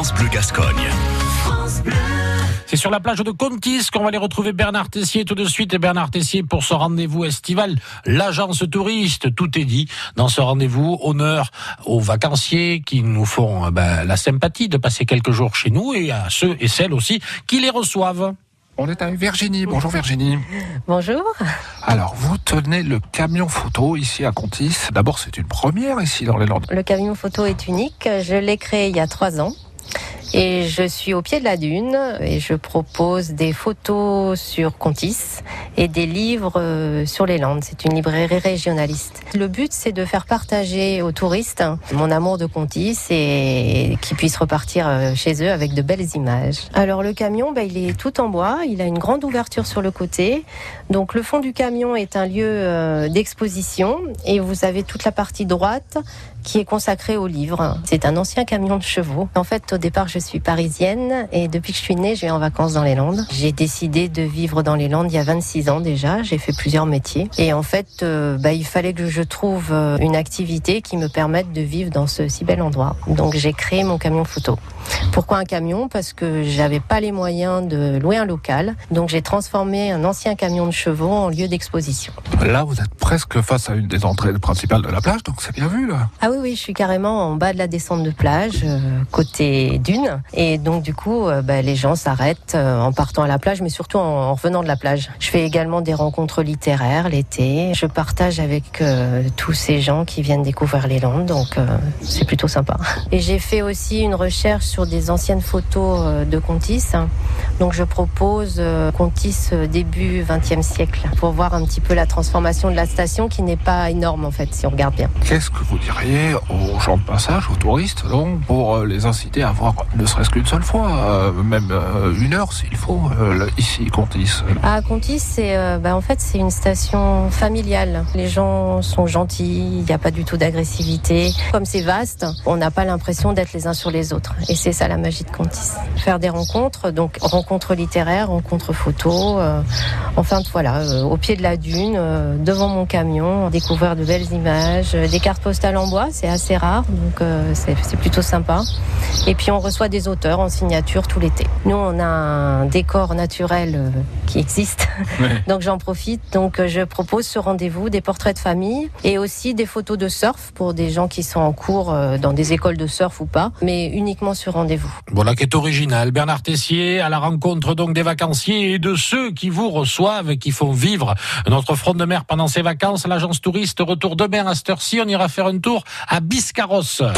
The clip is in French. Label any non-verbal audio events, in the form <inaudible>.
France Bleu Gascogne. C'est sur la plage de Contis qu'on va aller retrouver Bernard Tessier tout de suite. Et Bernard Tessier pour ce rendez-vous estival, l'agence touriste. Tout est dit dans ce rendez-vous. Honneur aux vacanciers qui nous font euh, ben, la sympathie de passer quelques jours chez nous et à ceux et celles aussi qui les reçoivent. On est avec Virginie. Bonjour Virginie. Bonjour. Alors, vous tenez le camion photo ici à Contis. D'abord, c'est une première ici dans les Landes. Le camion photo est unique. Je l'ai créé il y a trois ans. Et je suis au pied de la dune et je propose des photos sur Contis et des livres euh, sur les Landes. C'est une librairie régionaliste. Le but, c'est de faire partager aux touristes mon amour de Contis et qu'ils puissent repartir euh, chez eux avec de belles images. Alors le camion, bah, il est tout en bois. Il a une grande ouverture sur le côté. Donc le fond du camion est un lieu euh, d'exposition et vous avez toute la partie droite qui est consacrée aux livres. C'est un ancien camion de chevaux. En fait, au départ, je suis parisienne et depuis que je suis née, je vais en vacances dans les Landes. J'ai décidé de vivre dans les Landes il y a 26 ans déjà. J'ai fait plusieurs métiers et en fait, euh, bah, il fallait que je trouve euh, une activité qui me permette de vivre dans ce si bel endroit. Donc, j'ai créé mon camion photo. Pourquoi un camion? Parce que j'avais pas les moyens de louer un local. Donc j'ai transformé un ancien camion de chevaux en lieu d'exposition. Là, vous êtes presque face à une des entrées principales de la plage, donc c'est bien vu là. Ah oui, oui, je suis carrément en bas de la descente de plage, euh, côté dune. Et donc du coup, euh, bah, les gens s'arrêtent euh, en partant à la plage, mais surtout en, en, revenant de la plage. Je fais également des rencontres littéraires l'été. Je partage avec tous ces gens qui viennent découvrir les Landes, donc c'est plutôt sympa. <laughs> Et j'ai fait aussi une recherche sur des anciennes photos de Contis. Donc je propose Contis début 20e siècle pour voir un petit peu la transformation de la station qui n'est pas énorme en fait si on regarde bien. Qu'est-ce que vous diriez aux gens de passage, aux touristes, donc, pour les inciter à voir ne serait-ce qu'une seule fois, euh, même euh, une heure s'il faut, euh, ici Contis À Contis, c'est bah, en fait c'est une station familiale. Les gens sont gentils, il n'y a pas du tout d'agressivité. Comme c'est vaste, on n'a pas l'impression d'être les uns sur les autres. Et c'est ça la magie de Contis. Faire des rencontres, donc rencontres littéraires, rencontres photos. enfin voilà, au pied de la dune, devant mon camion, découvrir de belles images, des cartes postales en bois, c'est assez rare, donc c'est plutôt sympa. Et puis on reçoit des auteurs en signature tout l'été. Nous, on a un décor naturel qui existe, <laughs> ouais. donc j'en profite. Donc je propose ce rendez-vous, des portraits de famille et aussi des photos de surf pour des gens qui sont en cours dans des écoles de surf ou pas, mais uniquement sur rendez-vous. Voilà qui est original. Bernard Tessier à la rencontre donc des vacanciers et de ceux qui vous reçoivent et qui font vivre notre front de mer pendant ces vacances. L'agence touriste retour demain à cette heure-ci. On ira faire un tour à Biscarros.